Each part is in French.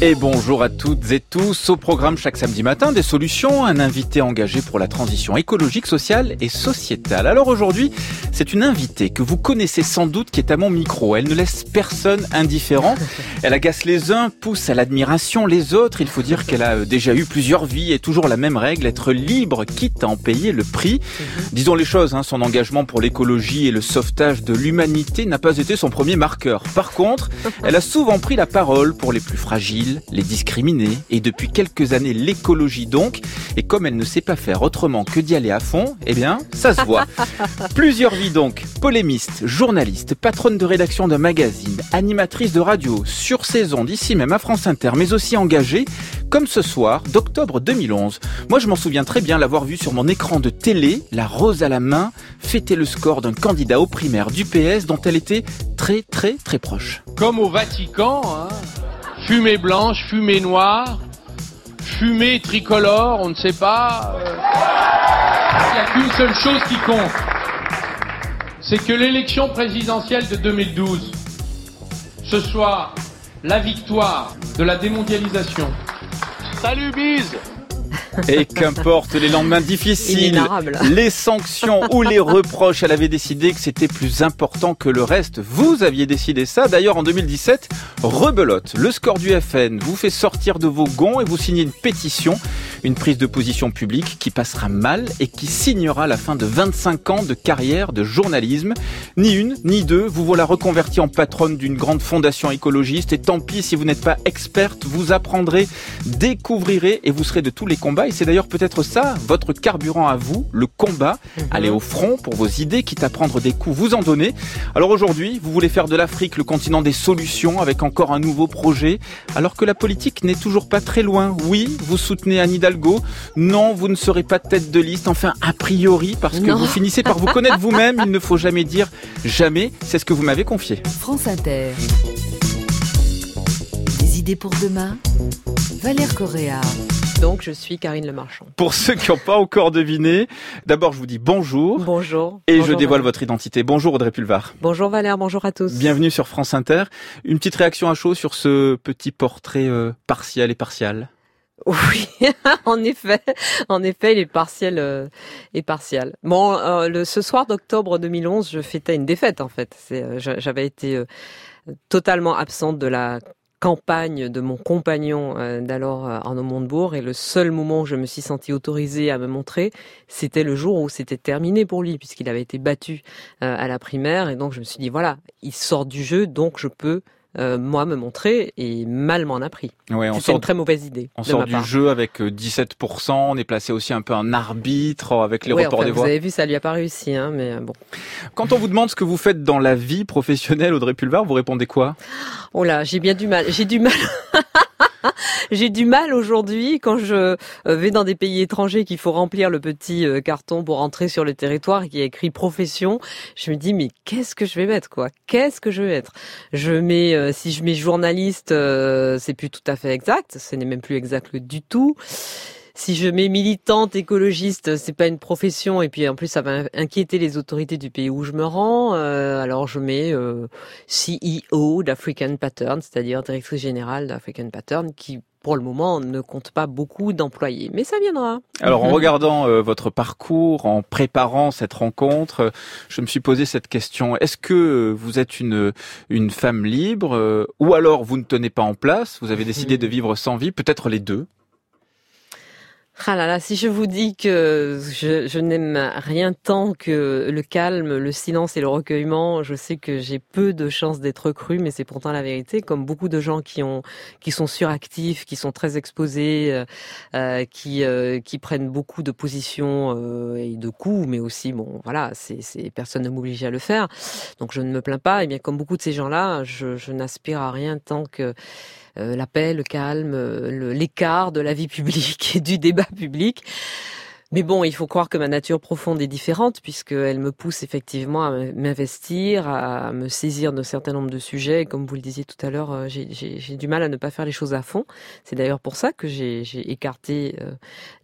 Et bonjour à toutes et tous. Au programme chaque samedi matin, des solutions, un invité engagé pour la transition écologique, sociale et sociétale. Alors aujourd'hui, c'est une invitée que vous connaissez sans doute qui est à mon micro. Elle ne laisse personne indifférent. Elle agace les uns, pousse à l'admiration les autres. Il faut dire qu'elle a déjà eu plusieurs vies et toujours la même règle, être libre, quitte à en payer le prix. Disons les choses, hein, son engagement pour l'écologie et le sauvetage de l'humanité n'a pas été son premier marqueur. Par contre, elle a souvent pris la parole pour les plus fragiles les discriminer, et depuis quelques années l'écologie donc, et comme elle ne sait pas faire autrement que d'y aller à fond, eh bien, ça se voit. Plusieurs vies donc, polémiste, journaliste, patronne de rédaction d'un magazine, animatrice de radio, sur saison d'ici même à France Inter, mais aussi engagée, comme ce soir d'octobre 2011. Moi je m'en souviens très bien l'avoir vue sur mon écran de télé, la rose à la main, fêter le score d'un candidat au primaire du PS dont elle était très très très proche. Comme au Vatican, hein fumée blanche, fumée noire, fumée tricolore, on ne sait pas. Euh. Il n'y a qu'une seule chose qui compte. C'est que l'élection présidentielle de 2012, ce soit la victoire de la démondialisation. Salut Bise et qu'importe les lendemains difficiles, les sanctions ou les reproches, elle avait décidé que c'était plus important que le reste. Vous aviez décidé ça. D'ailleurs, en 2017, rebelote. Le score du FN vous fait sortir de vos gonds et vous signez une pétition, une prise de position publique qui passera mal et qui signera la fin de 25 ans de carrière de journalisme. Ni une, ni deux, vous voilà reconverti en patronne d'une grande fondation écologiste et tant pis si vous n'êtes pas experte, vous apprendrez, découvrirez et vous serez de tous les combats et c'est d'ailleurs peut-être ça, votre carburant à vous, le combat. Mhm. Aller au front pour vos idées, quitte à prendre des coups, vous en donner. Alors aujourd'hui, vous voulez faire de l'Afrique le continent des solutions avec encore un nouveau projet, alors que la politique n'est toujours pas très loin. Oui, vous soutenez Anne Hidalgo. Non, vous ne serez pas tête de liste. Enfin, a priori, parce que vous finissez par vous connaître vous-même. Il ne faut jamais dire jamais. C'est ce que vous m'avez confié. France Inter. Des idées pour demain. Valère Correa. Donc, je suis Karine Le Marchand. Pour ceux qui n'ont pas encore deviné, d'abord, je vous dis bonjour. Bonjour. Et je dévoile votre identité. Bonjour Audrey Pulvar. Bonjour Valère, bonjour à tous. Bienvenue sur France Inter. Une petite réaction à chaud sur ce petit portrait euh, partiel et partial oui, en effet, en effet, il est partiel euh, et partial. Bon, euh, le, ce soir d'octobre 2011, je fêtais une défaite en fait. J'avais été totalement absente de la campagne de mon compagnon euh, d'alors euh, Arnaud Montebourg. Et le seul moment où je me suis sentie autorisée à me montrer, c'était le jour où c'était terminé pour lui puisqu'il avait été battu euh, à la primaire. Et donc je me suis dit voilà, il sort du jeu donc je peux euh, moi me montrer et mal m'en a pris. Ouais, c'est une très mauvaise idée. On sort du jeu avec 17%, on est placé aussi un peu en arbitre avec les reports des voix. Vous avez vu, ça lui a pas réussi, hein, mais bon. Quand on vous demande ce que vous faites dans la vie professionnelle, Audrey Pulvar, vous répondez quoi? Oh là, j'ai bien du mal. J'ai du mal. J'ai du mal aujourd'hui quand je euh, vais dans des pays étrangers qu'il faut remplir le petit euh, carton pour entrer sur le territoire et qui est écrit profession. Je me dis mais qu'est-ce que je vais mettre quoi? Qu'est-ce que je vais mettre? Je mets euh, si je mets journaliste, c'est plus tout à fait exact. Ce n'est même plus exact du tout si je mets militante écologiste, c'est pas une profession et puis en plus ça va inquiéter les autorités du pays où je me rends. Euh, alors je mets euh, CEO d'African Pattern, c'est-à-dire directrice générale d'African Pattern, qui pour le moment ne compte pas beaucoup d'employés, mais ça viendra. Alors en mhm. regardant euh, votre parcours, en préparant cette rencontre, je me suis posé cette question est-ce que vous êtes une une femme libre ou alors vous ne tenez pas en place Vous avez décidé mhm. de vivre sans vie, peut-être les deux? Ah là là, si je vous dis que je, je n'aime rien tant que le calme, le silence et le recueillement, je sais que j'ai peu de chances d'être cru, mais c'est pourtant la vérité. Comme beaucoup de gens qui ont, qui sont suractifs, qui sont très exposés, euh, euh qui, euh, qui prennent beaucoup de positions euh, et de coups, mais aussi, bon, voilà, c'est, personne ne m'oblige à le faire. Donc je ne me plains pas. Et bien, comme beaucoup de ces gens-là, je, je n'aspire à rien tant que euh, la paix, le calme, euh, l'écart de la vie publique et du débat public. Mais bon, il faut croire que ma nature profonde est différente puisqu'elle me pousse effectivement à m'investir, à me saisir d'un certain nombre de sujets. Comme vous le disiez tout à l'heure, euh, j'ai du mal à ne pas faire les choses à fond. C'est d'ailleurs pour ça que j'ai écarté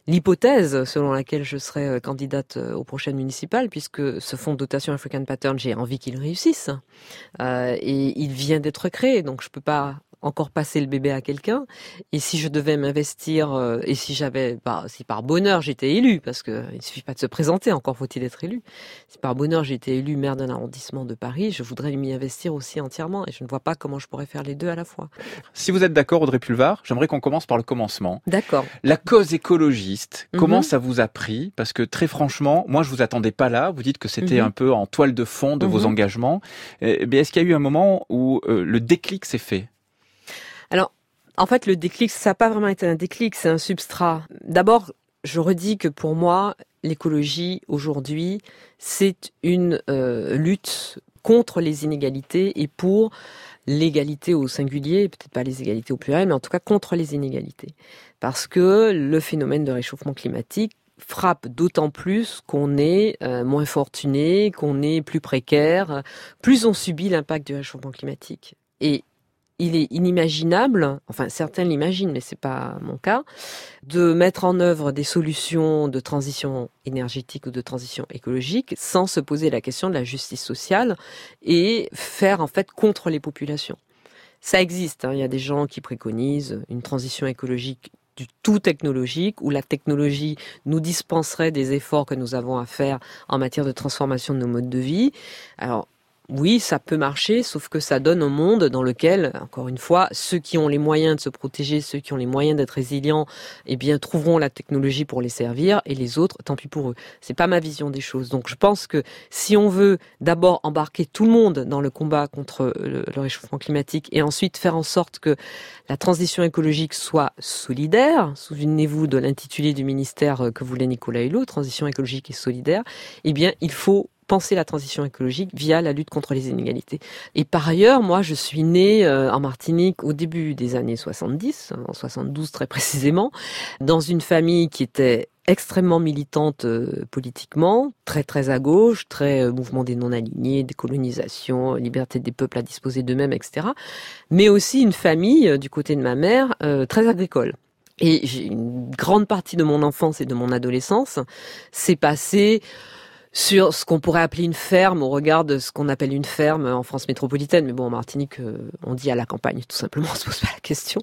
l'hypothèse selon laquelle je serais candidate aux prochaines municipales, puisque ce fonds de dotation African Pattern, j'ai envie qu'il réussisse. et il vient d'être créé, donc je peux pas encore passer le bébé à quelqu'un. Et si je devais m'investir, euh, et si j'avais, bah, si par bonheur j'étais élu, parce que il suffit pas de se présenter, encore faut-il être élu. Si par bonheur j'étais élu maire d'un arrondissement de Paris, je voudrais m'y investir aussi entièrement. Et je ne vois pas comment je pourrais faire les deux à la fois. Si vous êtes d'accord, Audrey Pulvar, j'aimerais qu'on commence par le commencement. D'accord. La cause écologiste, Mhm. comment ça vous a pris? Parce que très franchement, moi je vous attendais pas là. Vous dites que c'était Mhm. un peu en toile de fond de vos Mhm. engagements. Eh bien, est-ce qu'il y a eu un moment où euh, le déclic s'est fait? En fait, le déclic, ça n'a pas vraiment été un déclic, c'est un substrat. D'abord, je redis que pour moi, l'écologie aujourd'hui, c'est une euh, lutte contre les inégalités et pour l'égalité au singulier, peut-être pas les égalités au pluriel, mais en tout cas contre les inégalités. Parce que le phénomène de réchauffement climatique frappe d'autant plus qu'on est euh, moins fortuné, qu'on est plus précaire, plus on subit l'impact du réchauffement climatique. Et il est inimaginable, enfin certains l'imaginent, mais c'est pas mon cas, de mettre en œuvre des solutions de transition énergétique ou de transition écologique sans se poser la question de la justice sociale et faire en fait contre les populations. Ça existe, hein, il y a des gens qui préconisent une transition écologique du tout technologique, où la technologie nous dispenserait des efforts que nous avons à faire en matière de transformation de nos modes de vie. Alors, oui, ça peut marcher, sauf que ça donne un monde dans lequel, encore une fois, ceux qui ont les moyens de se protéger, ceux qui ont les moyens d'être résilients, eh bien, trouveront la technologie pour les servir, et les autres, tant pis pour eux. C'est pas ma vision des choses. Donc, je pense que si on veut d'abord embarquer tout le monde dans le combat contre le, le réchauffement climatique, et ensuite faire en sorte que la transition écologique soit solidaire, souvenez-vous de l'intitulé du ministère que voulait Nicolas Hulot, transition écologique et solidaire, eh bien, il faut penser la transition écologique via la lutte contre les inégalités. Et par ailleurs, moi, je suis née euh, en Martinique au début des années 70, en 72 très précisément, dans une famille qui était extrêmement militante euh, politiquement, très très à gauche, très euh, mouvement des non-alignés, décolonisation, liberté des peuples à disposer d'eux-mêmes, etc. Mais aussi une famille, du côté de ma mère, très agricole. Et une grande partie de mon enfance et de mon adolescence s'est passée sur ce qu'on pourrait appeler une ferme au regard de ce qu'on appelle une ferme en France métropolitaine. Mais bon, en Martinique, euh, on dit à la campagne, tout simplement, on se pose pas la question.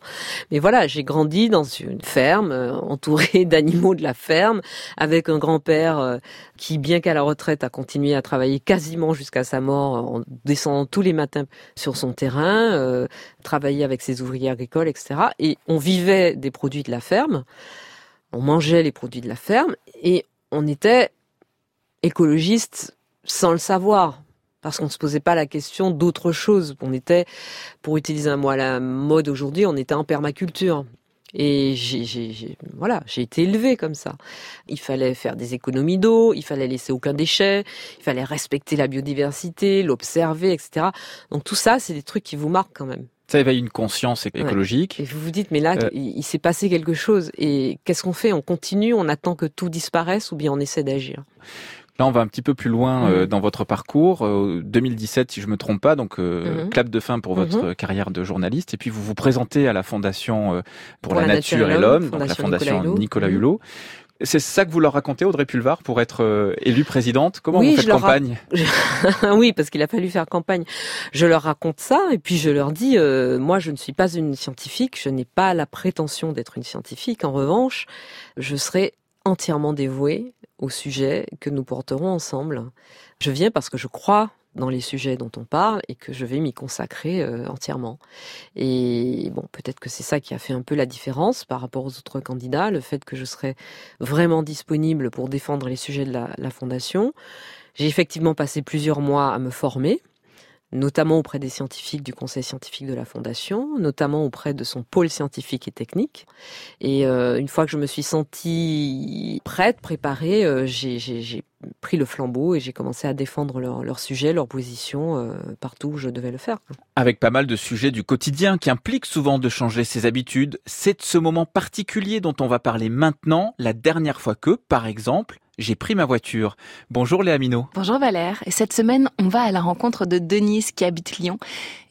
Mais voilà, j'ai grandi dans une ferme, euh, entourée d'animaux de la ferme, avec un grand-père euh, qui, bien qu'à la retraite, a continué à travailler quasiment jusqu'à sa mort, en descendant tous les matins sur son terrain, euh, travailler avec ses ouvriers agricoles, etc. Et on vivait des produits de la ferme, on mangeait les produits de la ferme, et on était écologiste sans le savoir. Parce qu'on ne se posait pas la question d'autre chose. On était, pour utiliser un mot à la mode aujourd'hui, on était en permaculture. Et j'ai, voilà, j'ai été élevée comme ça. Il fallait faire des économies d'eau, il fallait laisser aucun déchet, il fallait respecter la biodiversité, l'observer, etc. Donc tout ça, c'est des trucs qui vous marquent quand même. Ça éveille une conscience Ouais. écologique. Et vous vous dites, mais là, Euh. il, il s'est passé quelque chose. Et qu'est-ce qu'on fait? On continue, on attend que tout disparaisse ou bien on essaie d'agir? Là, on va un petit peu plus loin euh, Mhm. dans votre parcours. Euh, 2017, si je me trompe pas, donc euh, Mhm. clap de fin pour votre Mhm. carrière de journaliste. Et puis vous vous présentez à la Fondation euh, pour, Pour la, la nature, Nature et l'homme, donc la Fondation Nicolas Hulot. Nicolas. Hulot. C'est ça que vous leur racontez, Audrey Pulvar, pour être euh, élue présidente? Comment Oui, vous faites ra- campagne? Oui, parce qu'il a fallu faire campagne. Je leur raconte ça et puis je leur dis, euh, moi je ne suis pas une scientifique, je n'ai pas la prétention d'être une scientifique. En revanche, je serai entièrement dévouée au sujet que nous porterons ensemble. Je viens parce que je crois dans les sujets dont on parle et que je vais m'y consacrer euh, entièrement. Et bon, peut-être que c'est ça qui a fait un peu la différence par rapport aux autres candidats, le fait que je serai vraiment disponible pour défendre les sujets de la fondation. J'ai effectivement passé plusieurs mois à me former, notamment auprès des scientifiques du conseil scientifique de la fondation, notamment auprès de son pôle scientifique et technique. Et euh, une fois que je me suis sentie prête, préparée, euh, j'ai- pris le flambeau et j'ai commencé à défendre leur, leur sujet, leur position euh, partout où je devais le faire. Avec pas mal de sujets du quotidien qui impliquent souvent de changer ses habitudes, c'est de ce moment particulier dont on va parler maintenant, la dernière fois que, par exemple, j'ai pris ma voiture. Bonjour Léa Minot. Bonjour Valère. Et cette semaine, on va à la rencontre de Denise qui habite Lyon.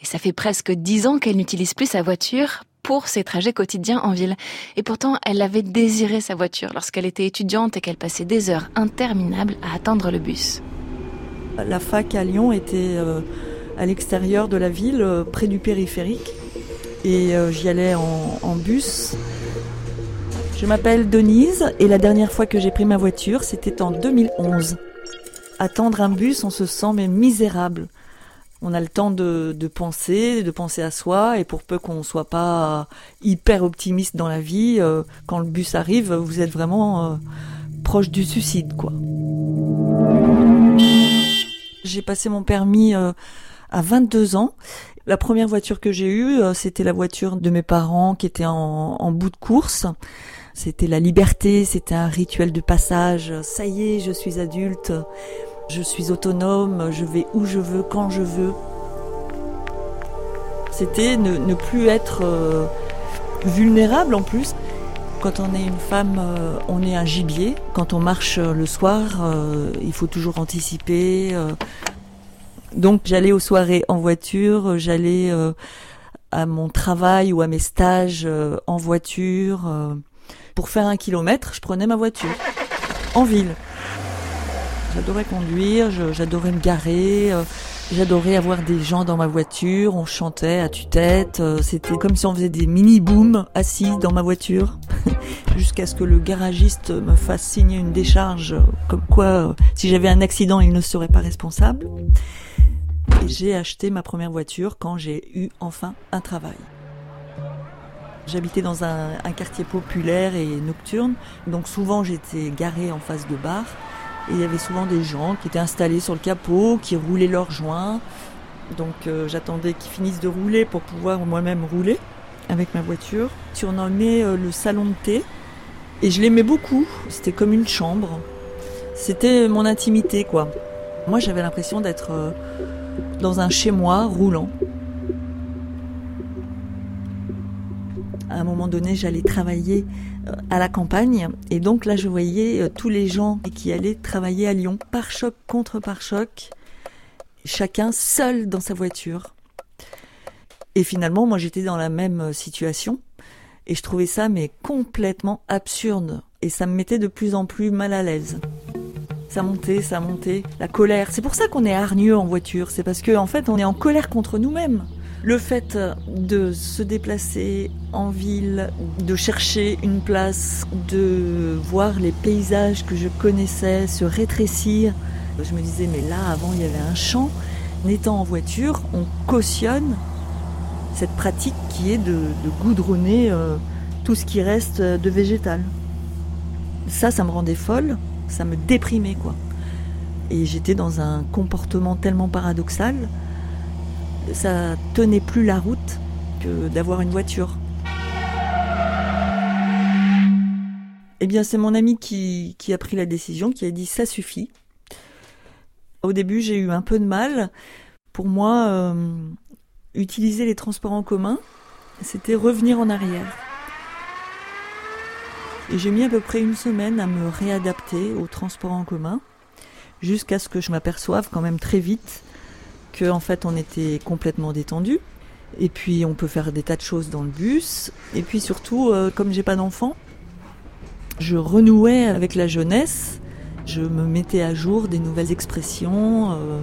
Et ça fait presque dix ans qu'elle n'utilise plus sa voiture pour ses trajets quotidiens en ville. Et pourtant, elle avait désiré sa voiture lorsqu'elle était étudiante et qu'elle passait des heures interminables à attendre le bus. La fac à Lyon était euh, à l'extérieur de la ville, euh, près du périphérique. et euh, j'y allais en, en bus. Je m'appelle Denise et la dernière fois que j'ai pris ma voiture, c'était en 2011. Attendre un bus, on se sent mais misérable. On a le temps de, de penser, de penser à soi, et pour peu qu'on soit pas hyper optimiste dans la vie, euh, quand le bus arrive, vous êtes vraiment euh, proche du suicide, quoi. J'ai passé mon permis euh, à 22 ans. La première voiture que j'ai eue, c'était la voiture de mes parents qui était en bout de course. C'était la liberté, c'était un rituel de passage. Ça y est, je suis adulte, je suis autonome, je vais où je veux, quand je veux. C'était ne, ne plus être euh, vulnérable en plus. Quand on est une femme, euh, on est un gibier. Quand on marche euh, le soir, il faut toujours anticiper. Donc j'allais aux soirées en voiture, j'allais à mon travail ou à mes stages en voiture. Pour faire un kilomètre, je prenais ma voiture en ville. J'adorais conduire, j'adorais me garer, euh, j'adorais avoir des gens dans ma voiture, on chantait à tue-tête, euh, c'était comme si on faisait des mini-booms assis dans ma voiture, jusqu'à ce que le garagiste me fasse signer une décharge, euh, comme quoi si j'avais un accident, il ne serait pas responsable. J'ai acheté ma première voiture quand j'ai eu enfin un travail. J'habitais dans un, quartier populaire et nocturne, donc souvent j'étais garée en face de bar. Et il y avait souvent des gens qui étaient installés sur le capot, qui roulaient leurs joints. Donc euh, j'attendais qu'ils finissent de rouler pour pouvoir moi-même rouler avec ma voiture. Surnommé euh, le salon de thé. Et je l'aimais beaucoup. C'était comme une chambre. C'était mon intimité, quoi. Moi, j'avais l'impression d'être euh, dans un chez-moi roulant. Un moment donné, j'allais travailler euh, à la campagne. Et donc là, je voyais euh, tous les gens qui allaient travailler à Lyon, par choc contre par choc, chacun seul dans sa voiture. Et finalement, moi, j'étais dans la même euh, situation. Et je trouvais ça, mais complètement absurde. Et ça me mettait de plus en plus mal à l'aise. Ça montait, ça montait. La colère. C'est pour ça qu'on est hargneux en voiture. C'est parce qu'en en fait, on est en colère contre nous-mêmes. Le fait de se déplacer en ville, de chercher une place, de voir les paysages que je connaissais se rétrécir, je me disais mais là avant il y avait un champ. En étant en voiture, on cautionne cette pratique qui est de, de goudronner euh, tout ce qui reste de végétal. Ça, ça me rendait folle, ça me déprimait quoi. Et j'étais dans un comportement tellement paradoxal ça tenait plus la route que d'avoir une voiture. Eh bien, c'est mon ami qui, a pris la décision, qui a dit ça suffit. Au début, j'ai eu un peu de mal. Pour moi, euh, utiliser les transports en commun, c'était revenir en arrière. Et j'ai mis à peu près une semaine à me réadapter aux transports en commun, jusqu'à ce que je m'aperçoive quand même très vite que en fait on était complètement détendu. Et puis on peut faire des tas de choses dans le bus. Et puis surtout, euh, comme j'ai pas d'enfant, je renouais avec la jeunesse. Je me mettais à jour des nouvelles expressions. euh,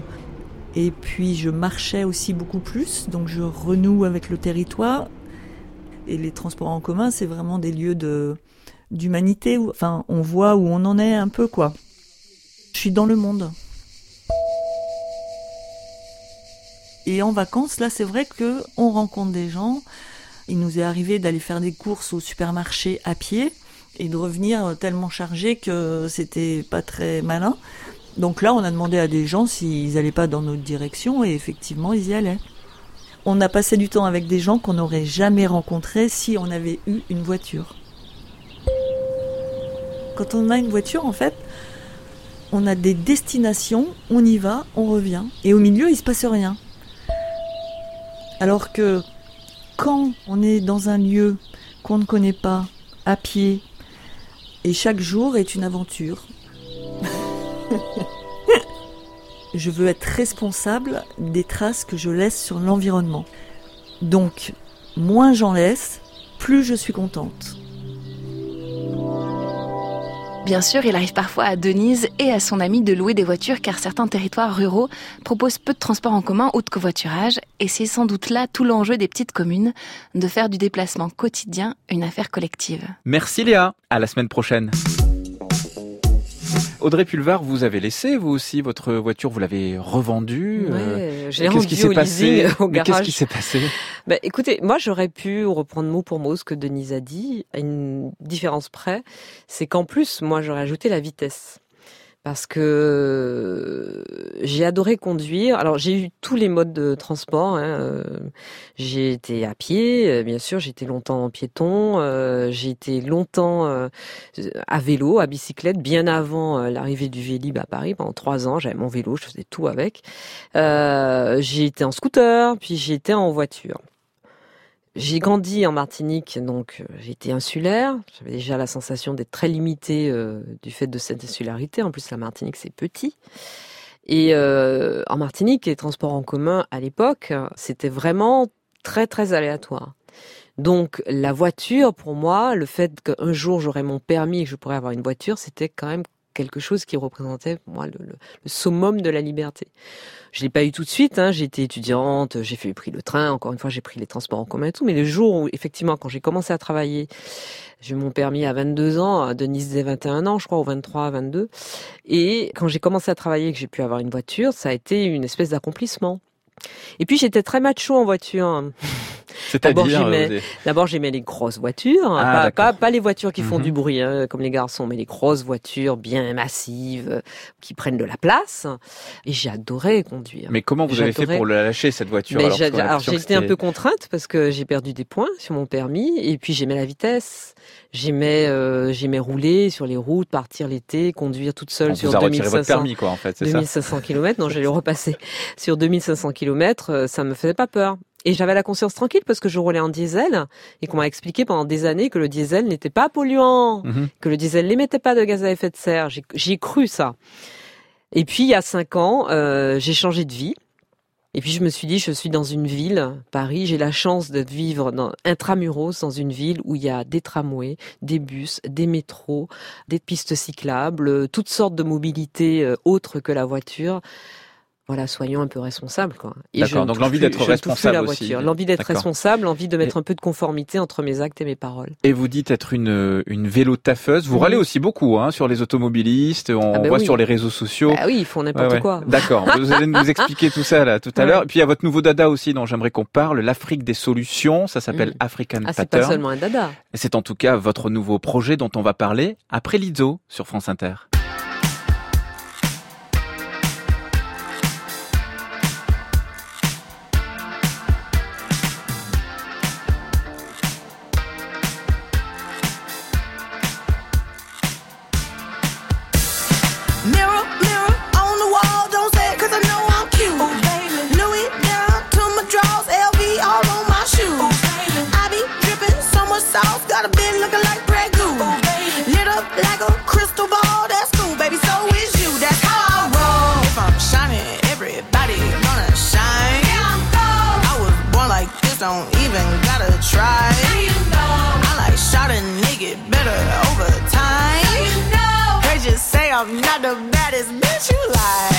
et puis je marchais aussi beaucoup plus. Donc je renoue avec le territoire. Et les transports en commun, c'est vraiment des lieux de d'humanité. Enfin, on voit où on en est un peu, quoi. Je suis dans le monde. Et en vacances, là, c'est vrai que on rencontre des gens. Il nous est arrivé d'aller faire des courses au supermarché à pied et de revenir tellement chargé que c'était pas très malin. Donc là, on a demandé à des gens s'ils n'allaient pas dans notre direction et effectivement, ils y allaient. On a passé du temps avec des gens qu'on n'aurait jamais rencontrés si on avait eu une voiture. Quand on a une voiture, en fait, on a des destinations, on y va, on revient, et au milieu, il se passe rien. Alors que quand on est dans un lieu qu'on ne connaît pas, à pied, et chaque jour est une aventure, je veux être responsable des traces que je laisse sur l'environnement. Donc, moins j'en laisse, plus je suis contente. Bien sûr, il arrive parfois à Denise et à son ami de louer des voitures car certains territoires ruraux proposent peu de transports en commun ou de covoiturage et c'est sans doute là tout l'enjeu des petites communes de faire du déplacement quotidien une affaire collective. Merci Léa, à la semaine prochaine. Audrey Pulvar, vous avez laissé vous aussi votre voiture, vous l'avez revendue. Ouais, je l'ai rendue au passé au garage. Qu'est-ce qui s'est passé? Bah, Écoutez, moi j'aurais pu reprendre mot pour mot ce que Denise a dit, à une différence près, c'est qu'en plus, moi j'aurais ajouté la vitesse parce que j'ai adoré conduire. Alors j'ai eu tous les modes de transport. Hein. J'ai été à pied, euh, bien sûr. J'ai été longtemps en piéton. Euh, j'ai été longtemps euh, à vélo, à bicyclette, bien avant l'arrivée du Vélib à Paris. Pendant trois ans, j'avais mon vélo, je faisais tout avec. j'ai été en scooter, puis j'ai été en voiture. J'ai grandi en Martinique, donc euh, été insulaire. J'avais déjà la sensation d'être très limitée euh, du fait de cette insularité. En plus, la Martinique, c'est petit. Et euh, en Martinique, les transports en commun, à l'époque, c'était vraiment très, très aléatoire. Donc la voiture, pour moi, le fait qu'un jour j'aurais mon permis et que je pourrais avoir une voiture, c'était quand même quelque chose qui représentait moi le, summum de la liberté. Je l'ai pas eu tout de suite. Hein. Été étudiante, j'ai fait pris le train. Encore une fois, j'ai pris les transports en commun et tout. Mais le jour où, effectivement, quand j'ai commencé à travailler, j'ai mon permis à 22 ans. Denise faisait 21 ans, je crois, ou 23, 22. Et quand j'ai commencé à travailler, que j'ai pu avoir une voiture, ça a été une espèce d'accomplissement. Et puis j'étais très macho en voiture. D'abord, j'aimais, euh, d'abord, j'aimais les grosses voitures, ah, pas, pas, les voitures qui font mhm. du bruit hein, comme les garçons, mais les grosses voitures bien massives euh, qui prennent de la place. Et j'adorais conduire. Mais comment vous avez fait pour la lâcher cette voiture Alors, alors j'ai été un peu contrainte parce que j'ai perdu des points sur mon permis et puis j'aimais la vitesse. J'aimais euh, j'aimais rouler sur les routes, partir l'été, conduire toute seule sur 2500 votre permis quoi en fait, 2500 km. Non, j'allais repasser sur 2500 km, ça me faisait pas peur. Et j'avais la conscience tranquille parce que je roulais en diesel et qu'on m'a expliqué pendant des années que le diesel n'était pas polluant, mhm. que le diesel n'émettait pas de gaz à effet de serre. J'ai cru ça. Et puis il y a cinq ans, euh, j'ai changé de vie. Et puis je me suis dit, je suis dans une ville, Paris, j'ai la chance de vivre dans, intramuros dans une ville où il y a des tramways, des bus, des métros, des pistes cyclables, toutes sortes de mobilités euh, autres que la voiture voilà, soyons un peu responsables. Quoi. D'accord, donc l'envie d'être responsable aussi. L'envie d'être responsable, l'envie de mettre un peu de conformité entre mes actes et mes paroles. Et vous dites être une, une vélo taffeuse. Vous râlez aussi beaucoup hein, sur les automobilistes, on ah ben voit sur les réseaux sociaux. Ah oui, ils font n'importe quoi. D'accord, vous allez nous expliquer tout ça là tout à l'heure. Et puis il y a votre nouveau dada aussi dont j'aimerais qu'on parle, l'Afrique des solutions, ça s'appelle mm. African ah, c'est pas seulement un dada. C'est en tout cas votre nouveau projet dont on va parler après l'IDO sur France Inter. I'm not the baddest bitch you like.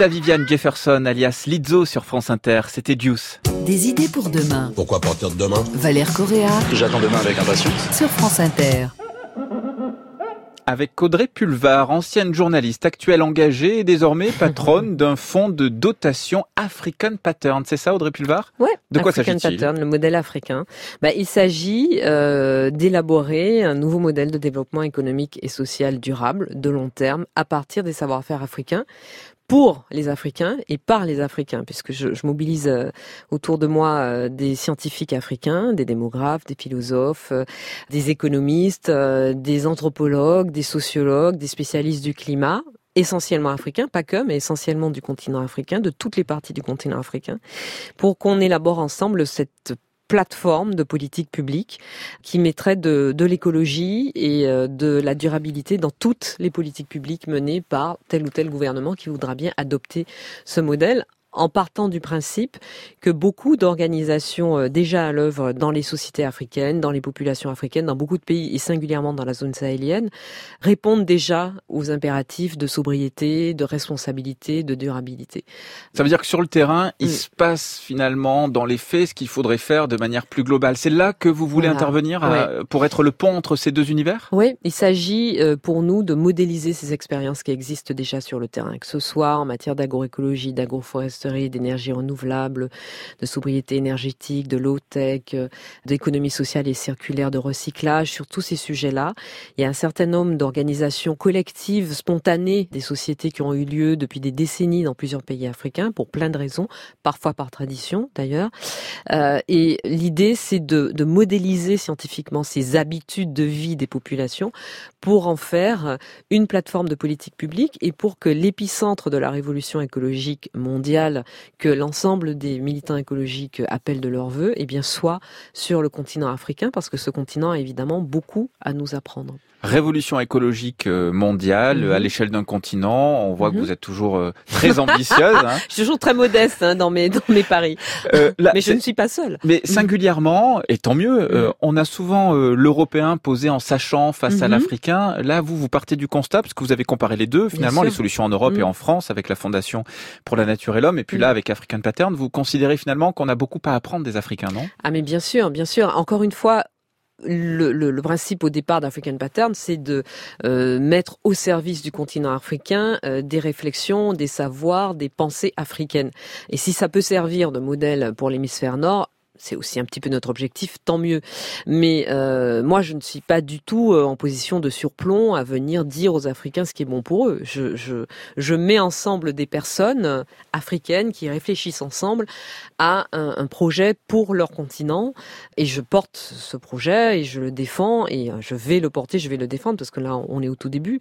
Melissa Viviane Jefferson, alias Lizzo sur France Inter, c'était Deuce. Des idées pour demain. Pourquoi partir de demain? Valère Correa J'attends demain avec impatience. sur France Inter. Avec Audrey Pulvar, ancienne journaliste, actuelle engagée et désormais patronne d'un fonds de dotation African Pattern. C'est ça Audrey Pulvar? Ouais. De quoi African s'agit-il? Pattern, le modèle africain. Bah, il s'agit euh, d'élaborer un nouveau modèle de développement économique et social durable de long terme à partir des savoir-faire africains pour les Africains et par les Africains, puisque je, je mobilise euh, autour de moi euh, des scientifiques africains, des démographes, des philosophes, euh, des économistes, des anthropologues, des sociologues, des spécialistes du climat, essentiellement africains, pas que, mais essentiellement du continent africain, de toutes les parties du continent africain, pour qu'on élabore ensemble cette plateforme de politique publique qui mettrait de, l'écologie et euh, de la durabilité dans toutes les politiques publiques menées par tel ou tel gouvernement qui voudra bien adopter ce modèle en partant du principe que beaucoup d'organisations euh, déjà à l'œuvre dans les sociétés africaines, dans les populations africaines, dans beaucoup de pays et singulièrement dans la zone sahélienne, répondent déjà aux impératifs de sobriété, de responsabilité, de durabilité. Ça veut dire que sur le terrain, il Mm. se passe finalement dans les faits ce qu'il faudrait faire de manière plus globale. C'est là que vous voulez Voilà. intervenir pour être le pont entre ces deux univers? Oui, il s'agit euh, pour nous de modéliser ces expériences qui existent déjà sur le terrain, que ce soit en matière d'agroécologie, d'agroforesterie, d'énergie renouvelable, de sobriété énergétique, de low-tech, euh, d'économie sociale et circulaire, de recyclage, sur tous ces sujets-là. Il y a un certain nombre d'organisations collectives, spontanées, des sociétés qui ont eu lieu depuis des décennies dans plusieurs pays africains, pour plein de raisons, parfois par tradition d'ailleurs. Euh, et l'idée, c'est de, de modéliser scientifiquement ces habitudes de vie des populations pour en faire une plateforme de politique publique et pour que l'épicentre de la révolution écologique mondiale que l'ensemble des militants écologiques appellent de leur vœu, eh bien, soit sur le continent africain, parce que ce continent a évidemment beaucoup à nous apprendre. Révolution écologique euh, mondiale Mhm. à l'échelle d'un continent. On voit que Mhm. vous êtes toujours euh, très ambitieuse. hein. Je suis toujours très modeste hein, dans mes dans mes paris, Euh, là, mais je ne suis pas seule. Mais singulièrement, et tant mieux, euh, Mhm. on a souvent euh, l'Européen posé en sachant face à l'Africain. Là, vous, vous partez du constat, parce que vous avez comparé les deux, finalement, les solutions en Europe et en France, avec la Fondation pour la Nature et l'Homme, et puis là, avec African Pattern, vous considérez finalement qu'on a beaucoup à apprendre des Africains, non? Ah mais bien sûr, bien sûr. Encore une fois, le, le- le principe au départ d'African Pattern, c'est de euh, mettre au service du continent africain euh, des réflexions, des savoirs, des pensées africaines. Et si ça peut servir de modèle pour l'hémisphère nord, c'est aussi un petit peu notre objectif, tant mieux. Mais euh, moi, je ne suis pas du tout euh, en position de surplomb à venir dire aux Africains ce qui est bon pour eux. Je, je, je mets ensemble des personnes africaines qui réfléchissent ensemble à un, un projet pour leur continent et je porte ce projet et je le défends et euh, je vais le porter, je vais le défendre parce que là on est au tout début.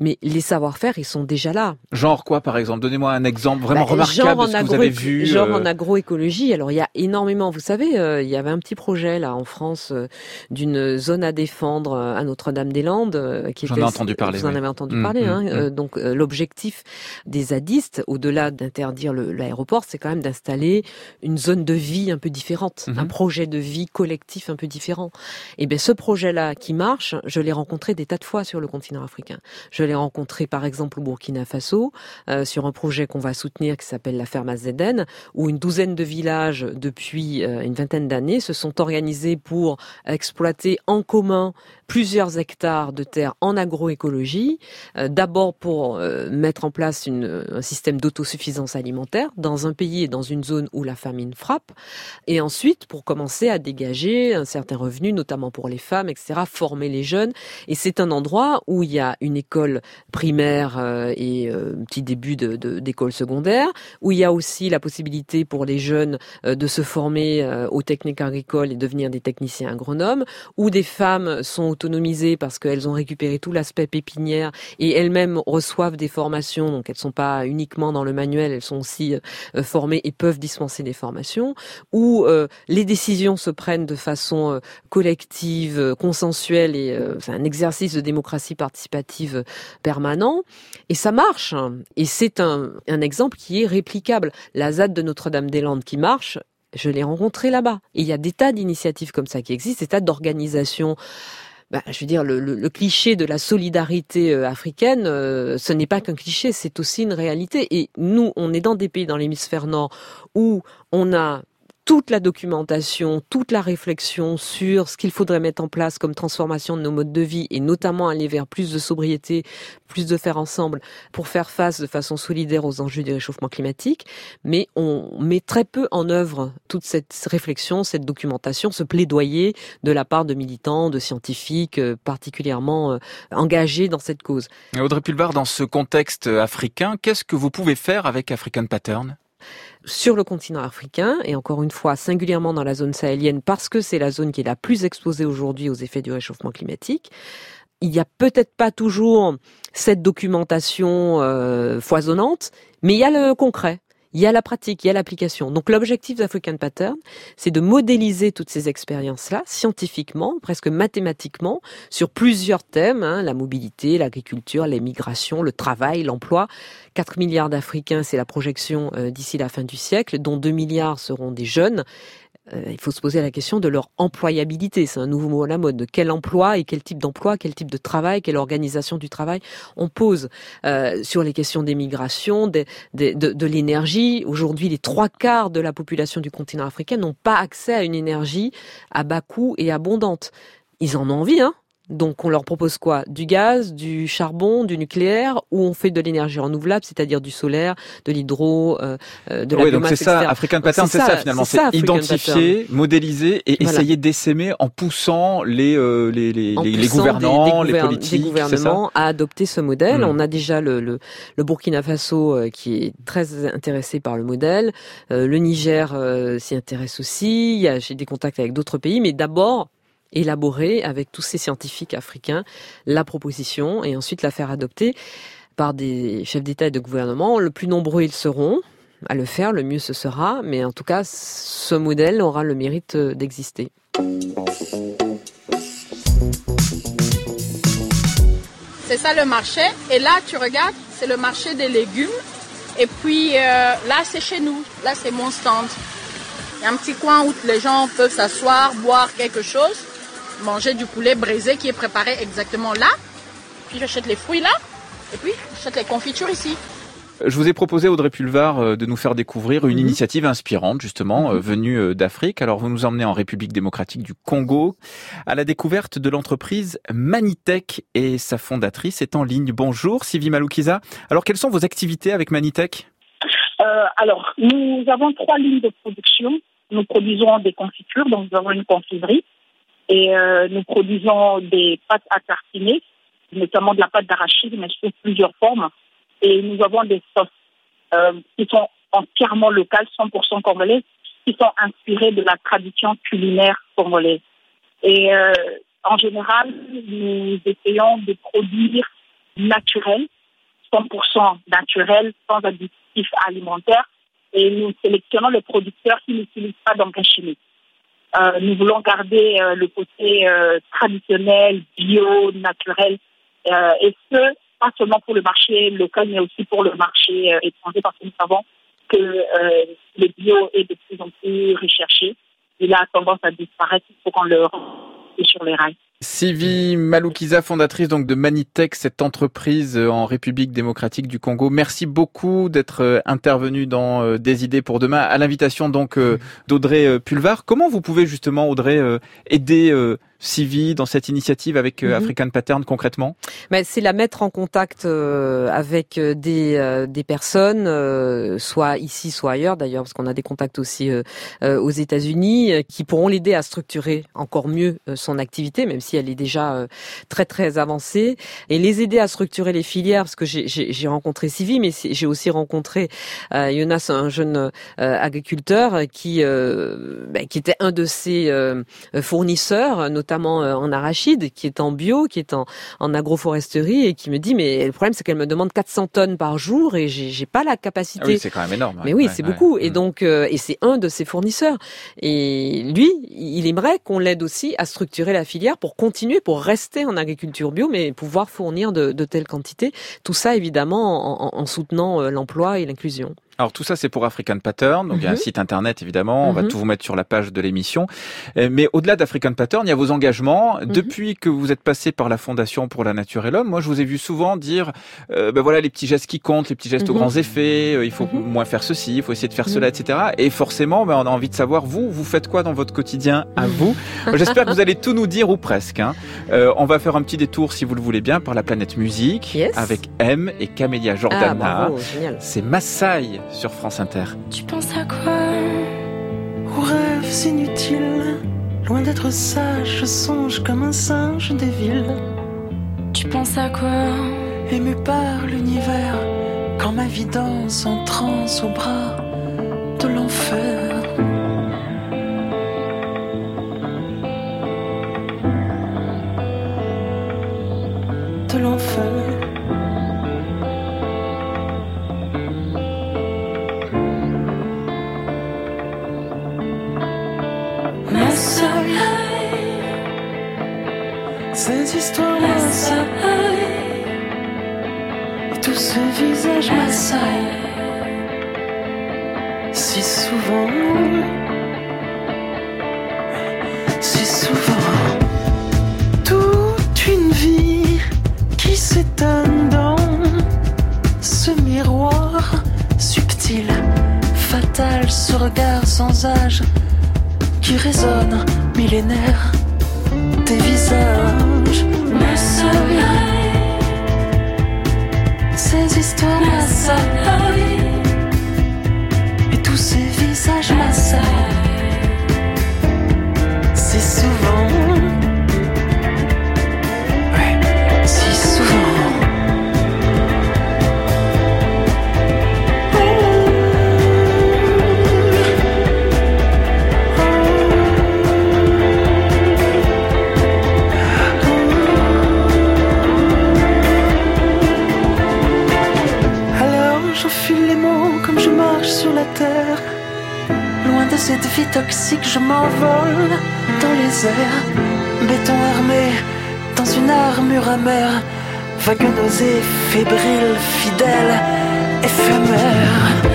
Mais les savoir-faire, ils sont déjà là. Genre quoi, par exemple? Donnez-moi un exemple vraiment Bah, remarquable genre de ce en que vous avez vu. Genre euh, en agroécologie. Alors il y a énormément. Vous savez, euh, il y avait un petit projet là en France euh, d'une zone à défendre à Notre-Dame-des-Landes qui J'en ai entendu parler, Vous en avez entendu Mm, parler. mm, hein. mm. Euh, donc l'objectif des zadistes, au-delà d'interdire l'aéroport, c'est quand même d'installer une zone de vie un peu différente, un projet de vie collectif un peu différent. Et bien ce projet-là qui marche, je l'ai rencontré des tas de fois sur le continent africain. Je l'ai rencontré par exemple au Burkina Faso euh, sur un projet qu'on va soutenir qui s'appelle la ferme Azeden, où une douzaine de villages depuis euh, une vingtaine d'années se sont organisés pour exploiter en commun plusieurs hectares de terre en agroécologie, euh, d'abord pour mettre en place un système d'autosuffisance alimentaire dans un pays et dans une zone où la famine frappe, et ensuite pour commencer à dégager un certain revenu, notamment pour les femmes, etc., former les jeunes. Et c'est un endroit où il y a une école primaire euh, et euh, petit début de- de- d'école secondaire, où il y a aussi la possibilité pour les jeunes euh, de se former aux techniques agricoles et devenir des techniciens agronomes, où des femmes sont autonomisées parce qu'elles ont récupéré tout l'aspect pépinière et elles-mêmes reçoivent des formations, donc elles sont pas uniquement dans le manuel, elles sont aussi formées et peuvent dispenser des formations, où les décisions se prennent de façon collective, consensuelle et c'est un exercice de démocratie participative permanent et ça marche. Et c'est un, exemple qui est réplicable. La ZAD de Notre-Dame-des-Landes qui marche, je l'ai rencontré là-bas. Et il y a des tas d'initiatives comme ça qui existent, des tas d'organisations bah, je veux dire, le cliché de la solidarité euh, africaine, euh, ce n'est pas qu'un cliché, c'est aussi une réalité. Et nous, on est dans des pays dans l'hémisphère nord où on a toute la documentation, toute la réflexion sur ce qu'il faudrait mettre en place comme transformation de nos modes de vie et notamment aller vers plus de sobriété, plus de faire ensemble pour faire face de façon solidaire aux enjeux du réchauffement climatique. Mais on met très peu en œuvre toute cette réflexion, cette documentation, ce plaidoyer de la part de militants, de scientifiques euh, particulièrement euh, engagés dans cette cause. Audrey Pulvar, dans ce contexte africain, qu'est-ce que vous pouvez faire avec African Pattern? Sur le continent africain, et encore une fois singulièrement dans la zone sahélienne, parce que c'est la zone qui est la plus exposée aujourd'hui aux effets du réchauffement climatique. Il n'y a peut-être pas toujours cette documentation euh, foisonnante, mais il y a le concret. Il y a la pratique, il y a l'application. Donc l'objectif d'African Pattern, c'est de modéliser toutes ces expériences-là scientifiquement, presque mathématiquement, sur plusieurs thèmes, hein, la mobilité, l'agriculture, les migrations, le travail, l'emploi. 4 milliards d'Africains, c'est la projection euh, d'ici la fin du siècle, dont 2 milliards seront des jeunes. Euh, il faut se poser la question de leur employabilité. C'est un nouveau mot à la mode. De quel emploi et quel type d'emploi, quel type de travail, quelle organisation du travail on pose euh, sur les questions des migrations, des- des- de, de l'énergie. Aujourd'hui, les trois quarts de la population du continent africain n'ont pas accès à une énergie à bas coût et abondante. Ils en ont envie, hein donc on leur propose quoi? Du gaz, du charbon, du nucléaire, ou on fait de l'énergie renouvelable, c'est-à-dire du solaire, de l'hydro, euh, euh, de la Oui, donc c'est ça. African Pattern, c'est ça, ça, finalement. c'est identifier, modéliser et Voilà. essayer d'essaimer en poussant les, euh, les, les, en les, les poussant gouvernants, des, des les politiques, des ça gouvernements à adopter ce modèle. Mm. On a déjà le, le, le Burkina Faso euh, qui est très intéressé par le modèle. Euh, le Niger euh, s'y intéresse aussi. Il y a- J'ai des contacts avec d'autres pays, mais d'abord élaborer avec tous ces scientifiques africains la proposition et ensuite la faire adopter par des chefs d'État et de gouvernement. Le plus nombreux ils seront à le faire, le mieux ce sera. Mais en tout cas, ce modèle aura le mérite euh, d'exister. C'est ça le marché. Et là, tu regardes, c'est le marché des légumes. Et puis euh, là, c'est chez nous. Là, c'est mon stand. Il y a un petit coin où les gens peuvent s'asseoir, boire quelque chose, manger du poulet braisé qui est préparé exactement là. Puis j'achète les fruits là. Et puis j'achète les confitures ici. Je vous ai proposé, Audrey Pulvar, euh, de nous faire découvrir une Mhm. initiative inspirante, justement, euh, venue euh, d'Afrique. Alors, vous nous emmenez en République démocratique du Congo, à la découverte de l'entreprise Manitech et sa fondatrice est en ligne. Bonjour, Sylvie Maloukiza. Alors, quelles sont vos activités avec Manitech? Euh, alors, nous avons trois lignes de production. Nous produisons des confitures, donc nous avons une confiserie. Et euh, nous produisons des pâtes à tartiner, notamment de la pâte d'arachide, mais sous plusieurs formes. Et nous avons des sauces euh, qui sont entièrement locales, 100% congolaises, qui sont inspirées de la tradition culinaire congolaise. Et euh, en général, nous essayons de produire naturel, 100% naturel, sans additifs alimentaires. Et nous sélectionnons les producteurs qui n'utilisent pas d'engrais chimiques. Euh, nous voulons garder euh, le côté euh, traditionnel, bio, naturel, euh, et ce, pas seulement pour le marché local, mais aussi pour le marché euh, étranger, parce que nous savons que euh, le bio est de plus en plus recherché. Il a tendance à disparaître, faut qu'on le remette sur les rails. Sylvie Maloukiza, fondatrice donc de Manitech, cette entreprise euh, en République démocratique du Congo. Merci beaucoup d'être euh, intervenue dans euh, Des idées pour demain à l'invitation donc d'Audrey Pulvar. Comment vous pouvez justement Audrey aider Sylvie dans cette initiative avec euh, Mhm. African Pattern concrètement? Mais c'est la mettre en contact euh, avec euh, des, euh, des personnes, euh, soit ici, soit ailleurs d'ailleurs, parce qu'on a des contacts aussi euh, euh, aux États-Unis, euh, qui pourront l'aider à structurer encore mieux euh, son activité, même si elle est déjà euh, très très avancée, et les aider à structurer les filières, parce que j'ai- rencontré Sylvie, mais j'ai aussi rencontré euh, Jonas, un jeune euh, agriculteur qui euh, ben, qui était un de ses euh, fournisseurs, notamment euh, en arachide, qui est en bio, qui est en en agroforesterie et qui me dit mais le problème c'est qu'elle me demande 400 tonnes par jour et j'ai pas la capacité. Ah oui, c'est quand même énorme. mais ouais, oui, ouais, c'est ouais. beaucoup et Mm. donc euh, et c'est un de ses fournisseurs et lui, il aimerait qu'on l'aide aussi à structurer la filière pour continuer pour rester en agriculture bio mais pouvoir fournir de, de telles quantités. Tout ça évidemment en, en- en soutenant euh, l'emploi et l'inclusion. Alors tout ça c'est pour African Pattern, donc il y a un Mhm. site internet évidemment, on va Mhm. tout vous mettre sur la page de l'émission. Euh, Mais au-delà d'African Pattern, il y a vos engagements. Mhm. Depuis que vous êtes passé par la Fondation pour la Nature et l'Homme, moi je vous ai vu souvent dire, euh, ben voilà les petits gestes qui comptent, les petits gestes aux grands effets, euh, il faut moins faire ceci, il faut essayer de faire cela, etc. Et forcément, ben, on a envie de savoir vous, vous faites quoi dans votre quotidien à vous? J'espère que vous allez tout nous dire ou presque. hein. Euh, on va faire un petit détour si vous le voulez bien par la planète musique Yes. avec M et Camélia Ah, Jordana. génial. C'est Maasai sur France Inter. Tu penses à quoi? Aux rêves inutiles. Loin d'être sage, je songe comme un singe des villes. Tu penses à quoi? Ému par l'univers, quand ma vie danse en transe au bras de l'enfer. De l'enfer. Ces histoires Maasai Et tous ces visages Maasai Si souvent. Si souvent. Toute une vie qui s'étonne dans ce miroir subtil, fatal, ce regard sans âge qui résonne millénaire des visages. Ma ces histoires Maasai et tous ces visages Maasai. Loin de cette vie toxique, je m'envole dans les airs. Béton armé dans une armure amère. Vague nausée, fébrile, fidèle. Éphémère.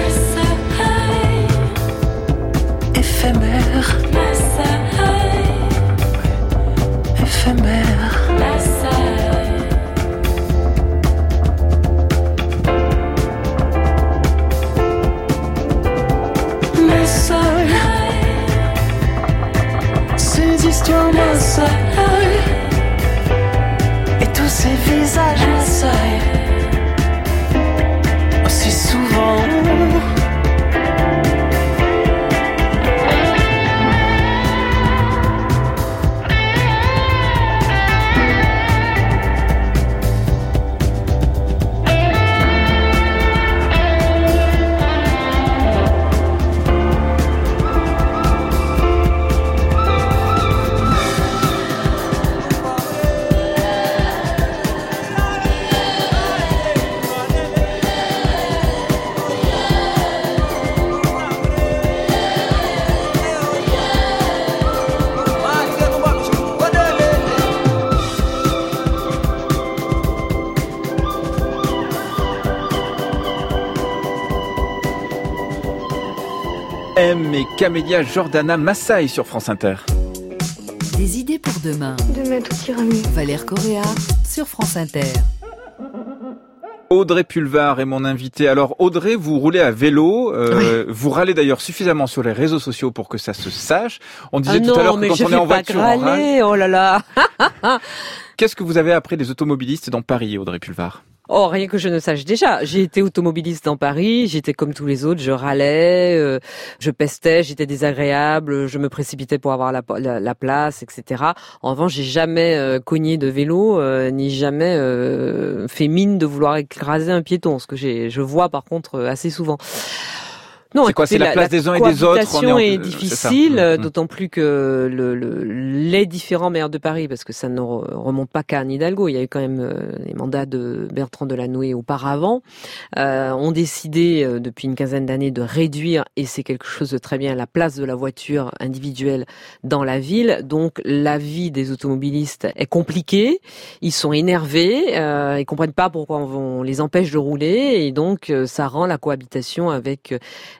Et tous ces visages et Camélia Jordana Maasai sur France Inter. Des idées pour demain. De mettre au tiramisu. Valère Correa sur France Inter. Audrey Pulvar est mon invité. Alors Audrey, vous roulez à vélo, euh, vous râlez d'ailleurs suffisamment sur les réseaux sociaux pour que ça se sache. On disait Ah tout à l'heure que mais quand je on est en pas voiture, on râle. râler, oh là là. Qu'est-ce que vous avez appris des automobilistes dans Paris, Audrey Pulvar? Oh, rien que je ne sache déjà. J'ai été automobiliste dans Paris, j'étais comme tous les autres, je râlais, euh, je pestais, j'étais désagréable, je me précipitais pour avoir la, la, la place, etc. En revanche, j'ai jamais euh, cogné de vélo, euh, ni jamais fait mine de vouloir écraser un piéton, ce que je vois par contre assez souvent. Non, C'est quoi, c'est la place des uns et des autres, est en- est euh, difficile, Mm, mm. d'autant plus que le, le- les différents maires de Paris, parce que ça ne re- remonte pas qu'à Anne Hidalgo, il y a eu quand même euh, les mandats de Bertrand Delanoë auparavant, euh, ont décidé euh, depuis une quinzaine d'années de réduire, et c'est quelque chose de très bien, la place de la voiture individuelle dans la ville. Donc la vie des automobilistes est compliquée, ils sont énervés, euh, ils comprennent pas pourquoi on, on les empêche de rouler, et donc euh, ça rend la cohabitation avec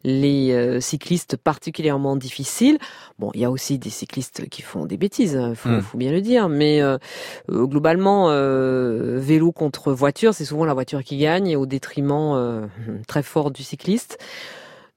les euh, cyclistes particulièrement difficiles. Bon, il y a aussi des cyclistes qui font des bêtises, il faut, Mm. faut bien le dire, mais euh, euh, globalement, euh, vélo contre voiture, c'est souvent la voiture qui gagne au détriment euh, très fort du cycliste.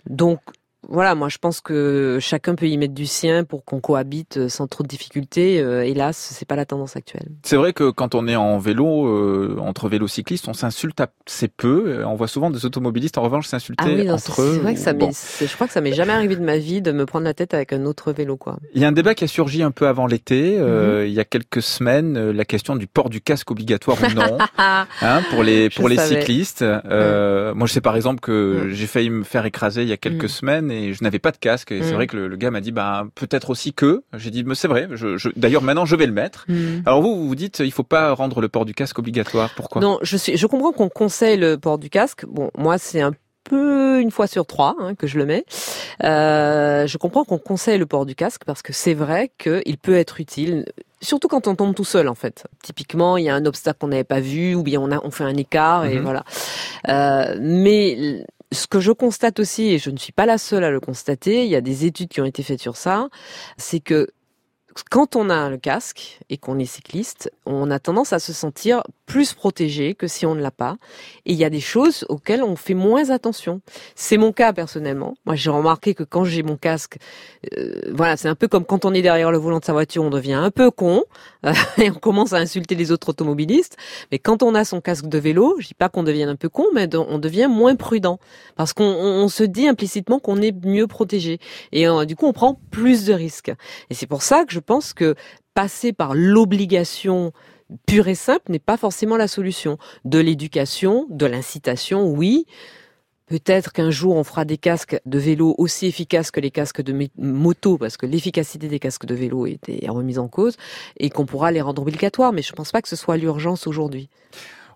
Donc voilà, moi je pense que chacun peut y mettre du sien pour qu'on cohabite euh, sans trop de difficultés. Euh, hélas, c'est pas la tendance actuelle. C'est vrai que quand on est en vélo, euh, entre vélos cyclistes, on s'insulte assez peu. Euh, On voit souvent des automobilistes, en revanche, s'insulter Ah oui, entre c'est eux. vrai que ça Bon. je crois que ça m'est jamais arrivé de ma vie de me prendre la tête avec un autre vélo, quoi. Il y a un débat qui a surgi un peu avant l'été, euh, il y a quelques semaines, la question du port du casque obligatoire ou non, hein, pour les Je pour les savais. cyclistes. Moi, je sais par exemple que j'ai failli me faire écraser il y a quelques Mm. semaines et je n'avais pas de casque. Et c'est Mm. vrai que le, le gars m'a dit, bah peut-être aussi que. J'ai dit, mais c'est vrai. Je, je- D'ailleurs, maintenant, je vais le mettre. Mm. Alors vous, vous dites, il faut pas rendre le port du casque obligatoire. Pourquoi? Non, je suis, je comprends qu'on conseille le port du casque. Bon, moi, c'est un peu une fois sur trois hein, que je le mets. Euh, je comprends qu'on conseille le port du casque parce que c'est vrai qu'il peut être utile. Surtout quand on tombe tout seul, en fait. Typiquement, il y a un obstacle qu'on n'avait pas vu, ou bien on a, on fait un écart, et Mhm. voilà. Euh, mais ce que je constate aussi, et je ne suis pas la seule à le constater, il y a des études qui ont été faites sur ça, c'est que quand on a le casque et qu'on est cycliste, on a tendance à se sentir plus protégé que si on ne l'a pas. Et il y a des choses auxquelles on fait moins attention. C'est mon cas personnellement. Moi, j'ai remarqué que quand j'ai mon casque, euh, voilà, c'est un peu comme quand on est derrière le volant de sa voiture, on devient un peu con euh, et on commence à insulter les autres automobilistes. Mais quand on a son casque de vélo, je dis pas qu'on devienne un peu con, mais on devient moins prudent parce qu'on on- on se dit implicitement qu'on est mieux protégé et euh, du coup on prend plus de risques. Et c'est pour ça que je pense que passer par l'obligation pure et simple n'est pas forcément la solution. De l'éducation, de l'incitation, oui. Peut-être qu'un jour on fera des casques de vélo aussi efficaces que les casques de moto, parce que l'efficacité des casques de vélo était remise en cause, et qu'on pourra les rendre obligatoires. Mais je pense pas que ce soit l'urgence aujourd'hui.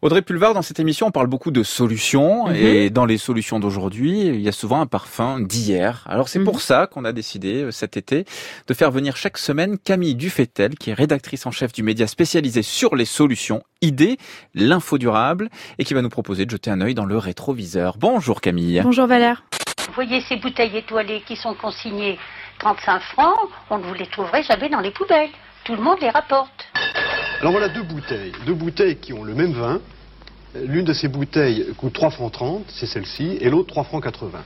Audrey Pulvar, dans cette émission, on parle beaucoup de solutions Mhm. et dans les solutions d'aujourd'hui, il y a souvent un parfum d'hier. Alors c'est Mhm. pour ça qu'on a décidé euh, cet été de faire venir chaque semaine Camille Dufetel, qui est rédactrice en chef du média spécialisé sur les solutions, idées, l'info durable, et qui va nous proposer de jeter un œil dans le rétroviseur. Bonjour Camille. Bonjour Valère. Vous voyez ces bouteilles étoilées qui sont consignées 35 francs, on ne vous les trouverait jamais dans les poubelles. Tout le monde les rapporte. Alors voilà deux bouteilles, deux bouteilles qui ont le même vin. L'une de ces bouteilles coûte 3 francs 30, c'est celle-ci, et l'autre 3 francs 80.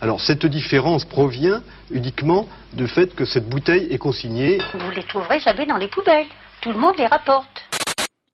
Alors cette différence provient uniquement du fait que cette bouteille est consignée. Vous les trouverez jamais dans les poubelles. Tout le monde les rapporte.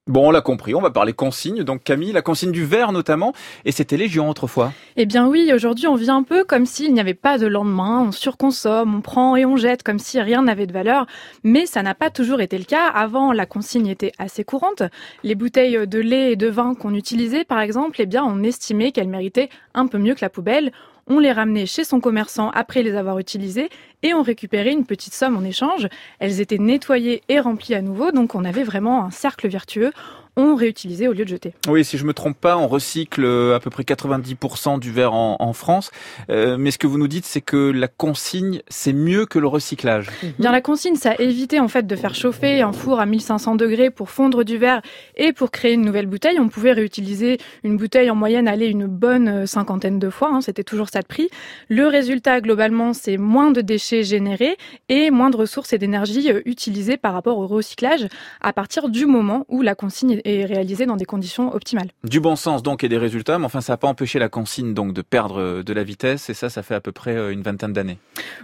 Bon, on l'a compris, on va parler consigne. Donc Camille, la consigne du verre notamment, et c'était légion autrefois. Eh bien oui, aujourd'hui on vit un peu comme s'il n'y avait pas de lendemain, on surconsomme, on prend et on jette comme si rien n'avait de valeur, mais ça n'a pas toujours été le cas. Avant, la consigne était assez courante. Les bouteilles de lait et de vin qu'on utilisait par exemple, eh bien on estimait qu'elles méritaient un peu mieux que la poubelle. On les ramenait chez son commerçant après les avoir utilisées et on récupérait une petite somme en échange. Elles étaient nettoyées et remplies à nouveau, donc on avait vraiment un cercle vertueux. On réutilisait au lieu de jeter. Oui, si je me trompe pas, on recycle euh, à peu près 90% du verre en, en France. Euh, mais ce que vous nous dites, c'est que la consigne, c'est mieux que le recyclage. Bien, la consigne, ça évitait en fait de faire chauffer un four à 1500 degrés pour fondre du verre et pour créer une nouvelle bouteille. On pouvait réutiliser une bouteille en moyenne aller une bonne euh, cinquantaine de fois. hein, C'était toujours ça de prix. Le résultat, globalement, c'est moins de déchets générés et moins de ressources et d'énergie utilisées par rapport au recyclage à partir du moment où la consigne est réalisée dans des conditions optimales. Du bon sens donc et des résultats, mais enfin ça n'a pas empêché la consigne donc de perdre euh, de la vitesse et ça, ça fait à peu près euh, une vingtaine d'années.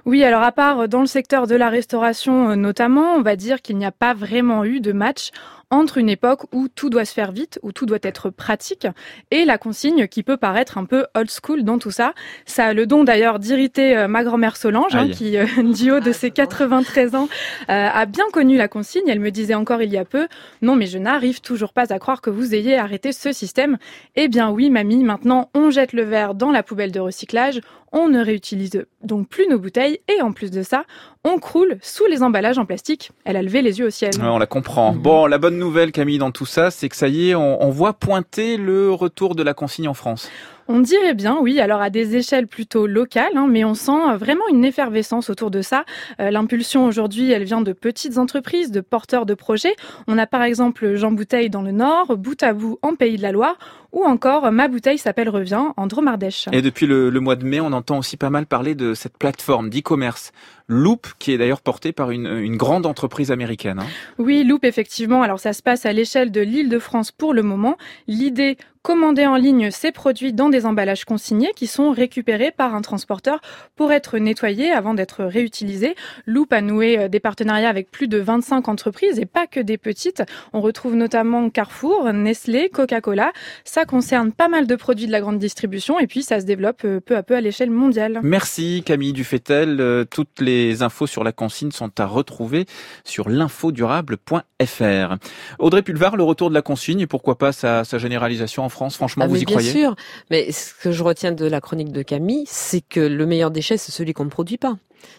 Oui, alors à part dans le secteur de la restauration euh, notamment, on va dire qu'il n'y a pas vraiment eu de match entre une époque où tout doit se faire vite, où tout doit être pratique, et la consigne qui peut paraître un peu old school dans tout ça. Ça a le don d'ailleurs d'irriter euh, ma grand-mère Solange, hein, qui, euh, du haut de ses 93 ans, euh, a bien connu la consigne. Elle me disait encore il y a peu, non mais je n'arrive toujours pas à croire que vous ayez arrêté ce système. Eh bien oui, mamie, maintenant on jette le verre dans la poubelle de recyclage, On ne réutilise donc plus nos bouteilles et en plus de ça, on croule sous les emballages en plastique. Elle a levé les yeux au ciel. Ouais, on la comprend. Bon, la bonne nouvelle, Camille, dans tout ça, c'est que ça y est, on, on voit pointer le retour de la consigne en France. On dirait bien, oui, alors à des échelles plutôt locales, hein, mais on sent vraiment une effervescence autour de ça. Euh, L'impulsion aujourd'hui, elle vient de petites entreprises, de porteurs de projets. On a par exemple Jean Bouteille dans le Nord, Bout à Bout en Pays de la Loire, ou encore Ma Bouteille s'appelle Revient en Dromardèche. Et depuis le, le mois de mai, on entend aussi pas mal parler de cette plateforme d'e-commerce Loop, qui est d'ailleurs portée par une, une grande entreprise américaine. hein. Oui, Loop, effectivement. Alors, ça se passe à l'échelle de l'île de France pour le moment. L'idée, commander en ligne ces produits dans des emballages consignés qui sont récupérés par un transporteur pour être nettoyés avant d'être réutilisés. Loop a noué euh, des partenariats avec plus de 25 entreprises et pas que des petites. On retrouve notamment Carrefour, Nestlé, Coca-Cola. Ça concerne pas mal de produits de la grande distribution et puis ça se développe euh, peu à peu à l'échelle mondiale. Merci Camille Dufetel. Euh, Toutes les infos sur la consigne sont à retrouver sur l'infodurable.fr. Audrey Pulvar, le retour de la consigne et pourquoi pas sa, sa généralisation en France? Franchement, Ah, vous y bien croyez sûr. Mais ce que je retiens de la chronique de Camille, c'est que le meilleur déchet, c'est celui qu'on ne produit pas.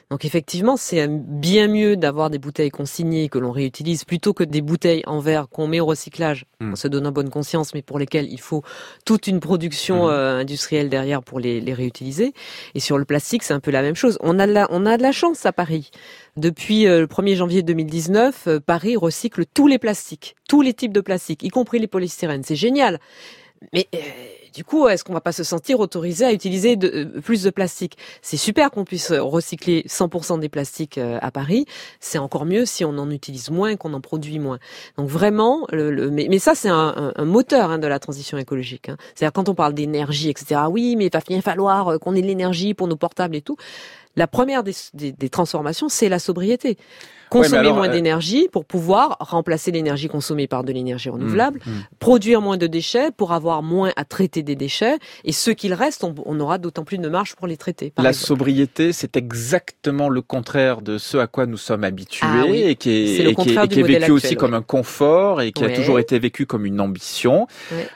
Donc effectivement, c'est bien mieux d'avoir des bouteilles consignées que l'on réutilise plutôt que des bouteilles en verre qu'on met au recyclage. Mm. On se donne en bonne conscience, mais pour lesquelles il faut toute une production Mm. euh, industrielle derrière pour les, les réutiliser. Et sur le plastique, c'est un peu la même chose. On a de la, on a de la chance à Paris. Depuis euh, le 1er janvier 2019, euh, Paris recycle tous les plastiques, tous les types de plastiques, y compris les polystyrènes. C'est génial. Mais euh, du coup, est-ce qu'on va pas se sentir autorisé à utiliser de, euh, plus de plastique? C'est super qu'on puisse euh, recycler 100% des plastiques euh, à Paris. C'est encore mieux si on en utilise moins, qu'on en produit moins. Donc vraiment, le, le- mais, mais ça c'est un, un- un moteur hein, de la transition écologique. hein. C'est-à-dire quand on parle d'énergie, etc. Oui, mais il va bien falloir qu'on ait de l'énergie pour nos portables et tout. La première des, des- des transformations, c'est la sobriété. Consommer alors, moins euh, d'énergie pour pouvoir remplacer l'énergie consommée par de l'énergie renouvelable, Mmh, mmh. produire moins de déchets pour avoir moins à traiter des déchets, et ce qu'il reste, on, on aura d'autant plus de marge pour les traiter. La exemple. sobriété, c'est exactement le contraire de ce à quoi nous sommes habitués Ah oui. et qui est, C'est le et qui est- contraire et du qui est modèle vécu aussi comme un confort et qui a toujours été vécu comme une ambition.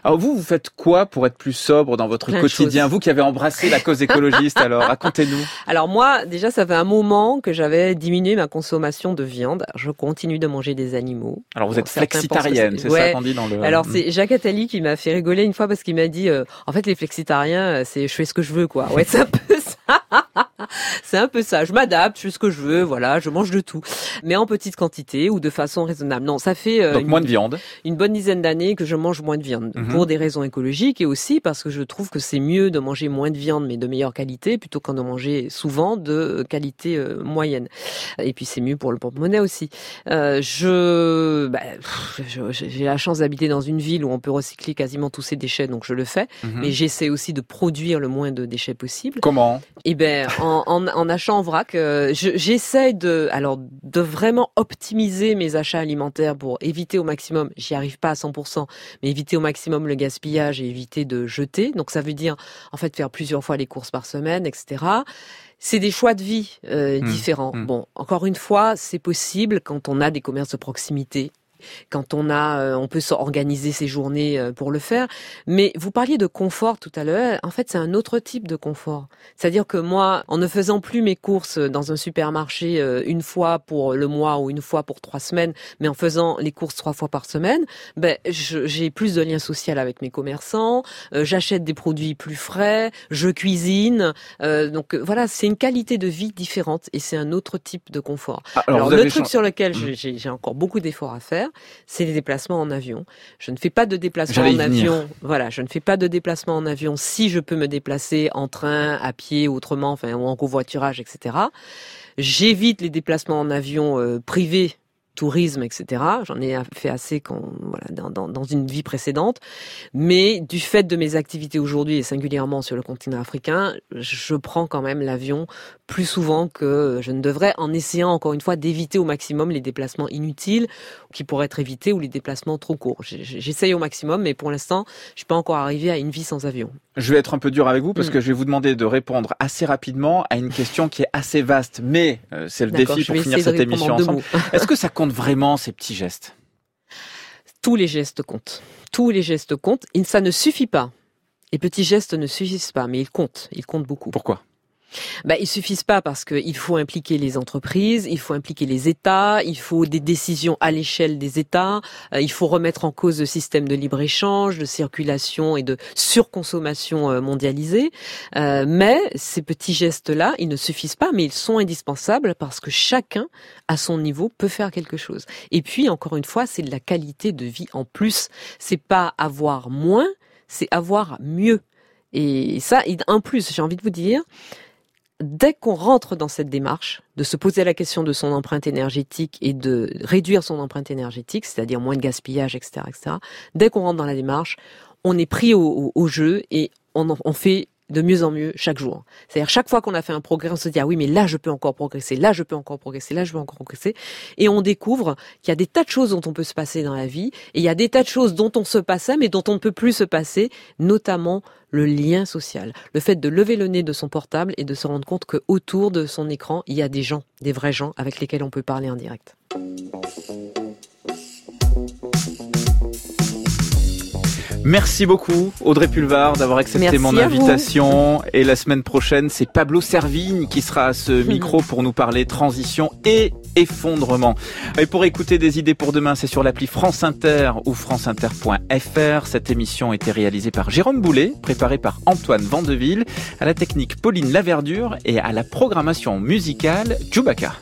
Alors vous, vous faites quoi pour être plus sobre dans votre Plein quotidien. Vous qui avez embrassé la cause écologiste, alors racontez-nous. Alors moi, déjà, ça fait un moment que j'avais diminué ma consommation de viande. Je continue de manger des animaux. Alors vous Bon, êtes flexitarienne, c'est ça qu'on dit dans le. Alors Mm. c'est Jacques Attali qui m'a fait rigoler une fois parce qu'il m'a dit, euh, en fait les flexitariens, euh, c'est je fais ce que je veux quoi. Ouais, c'est un peu ça. c'est un peu ça. Je m'adapte, je fais ce que je veux, voilà, je mange de tout, mais en petite quantité ou de façon raisonnable. Non, ça fait euh, Donc une- moins de viande. une bonne dizaine d'années que je mange moins de viande Mhm. pour des raisons écologiques et aussi parce que je trouve que c'est mieux de manger moins de viande mais de meilleure qualité plutôt qu'en de manger souvent de qualité euh, moyenne. Et puis c'est mieux pour le porte-monnaie aussi. Euh, je, bah, je- j'ai la chance d'habiter dans une ville où on peut recycler quasiment tous ces déchets donc je le fais. Mhm. Mais j'essaie aussi de produire le moins de déchets possible. Comment? Eh ben, en, en, en achetant en vrac, euh, je- j'essaie de, alors, de vraiment optimiser mes achats alimentaires pour éviter au maximum. J'y arrive pas à 100%, mais éviter au maximum le gaspillage et éviter de jeter. Donc ça veut dire, en fait, faire plusieurs fois les courses par semaine, etc. C'est des choix de vie euh, Mmh, différents. mmh. Bon, encore une fois, c'est possible quand on a des commerces de proximité quand on a, euh, on peut s'organiser ses journées euh, pour le faire. Mais vous parliez de confort tout à l'heure. En fait, c'est un autre type de confort. C'est-à-dire que moi, en ne faisant plus mes courses dans un supermarché euh, une fois pour le mois ou une fois pour trois semaines, mais en faisant les courses trois fois par semaine, ben j'ai plus de lien social avec mes commerçants. euh, J'achète des produits plus frais, je cuisine. euh, donc euh, voilà, c'est une qualité de vie différente et c'est un autre type de confort. Ah, alors, Alors, le truc sur lequel Mm. j'ai j'ai encore beaucoup d'efforts à faire, c'est les déplacements en avion. Je ne fais pas de déplacement en venir. avion. Voilà, je ne fais pas de déplacement en avion si je peux me déplacer en train, à pied, autrement, enfin ou en covoiturage, etc. J'évite les déplacements en avion euh, privés tourisme, etc. J'en ai fait assez quand, voilà, dans, dans, dans une vie précédente. Mais du fait de mes activités aujourd'hui, et singulièrement sur le continent africain, je prends quand même l'avion plus souvent que je ne devrais, en essayant encore une fois d'éviter au maximum les déplacements inutiles qui pourraient être évités ou les déplacements trop courts. J'essaye au maximum, mais pour l'instant, je suis pas encore arrivé à une vie sans avion. Je vais être un peu dur avec vous parce Mm. que je vais vous demander de répondre assez rapidement à une question qui est assez vaste, mais euh, c'est le défi pour finir cette émission en ensemble. Est-ce que ça compte vraiment ces petits gestes? Tous les gestes comptent. Tous les gestes comptent. Et ça ne suffit pas. Les petits gestes ne suffisent pas, mais ils comptent. Ils comptent beaucoup. Pourquoi? Bah, ils suffisent pas parce qu'il faut impliquer les entreprises, il faut impliquer les États, il faut des décisions à l'échelle des États, euh, il faut remettre en cause le système de libre-échange, de circulation et de surconsommation euh, mondialisée. Euh, mais ces petits gestes-là, ils ne suffisent pas, mais ils sont indispensables parce que chacun, à son niveau, peut faire quelque chose. Et puis, encore une fois, c'est de la qualité de vie en plus. C'est pas avoir moins, c'est avoir mieux. Et ça, en plus, j'ai envie de vous dire, dès qu'on rentre dans cette démarche, de se poser la question de son empreinte énergétique et de réduire son empreinte énergétique, c'est-à-dire moins de gaspillage, etc., etc., dès qu'on rentre dans la démarche, on est pris au, jeu et on, fait de mieux en mieux chaque jour. C'est-à-dire chaque fois qu'on a fait un progrès, on se dit ah oui mais là je peux encore progresser, là je peux encore progresser, là je peux encore progresser, et on découvre qu'il y a des tas de choses dont on peut se passer dans la vie, et il y a des tas de choses dont on se passait mais dont on ne peut plus se passer, notamment le lien social, le fait de lever le nez de son portable et de se rendre compte que autour de son écran il y a des gens, des vrais gens avec lesquels on peut parler en direct. Merci beaucoup Audrey Pulvar d'avoir accepté mon invitation. Et la semaine prochaine, c'est Pablo Servigne qui sera à ce micro pour nous parler transition et effondrement. Et pour écouter des idées pour demain, c'est sur l'appli France Inter ou franceinter.fr. Cette émission a été réalisée par Jérôme Boulet, préparée par Antoine Vandeville, à la technique Pauline Laverdure et à la programmation musicale Chewbacca.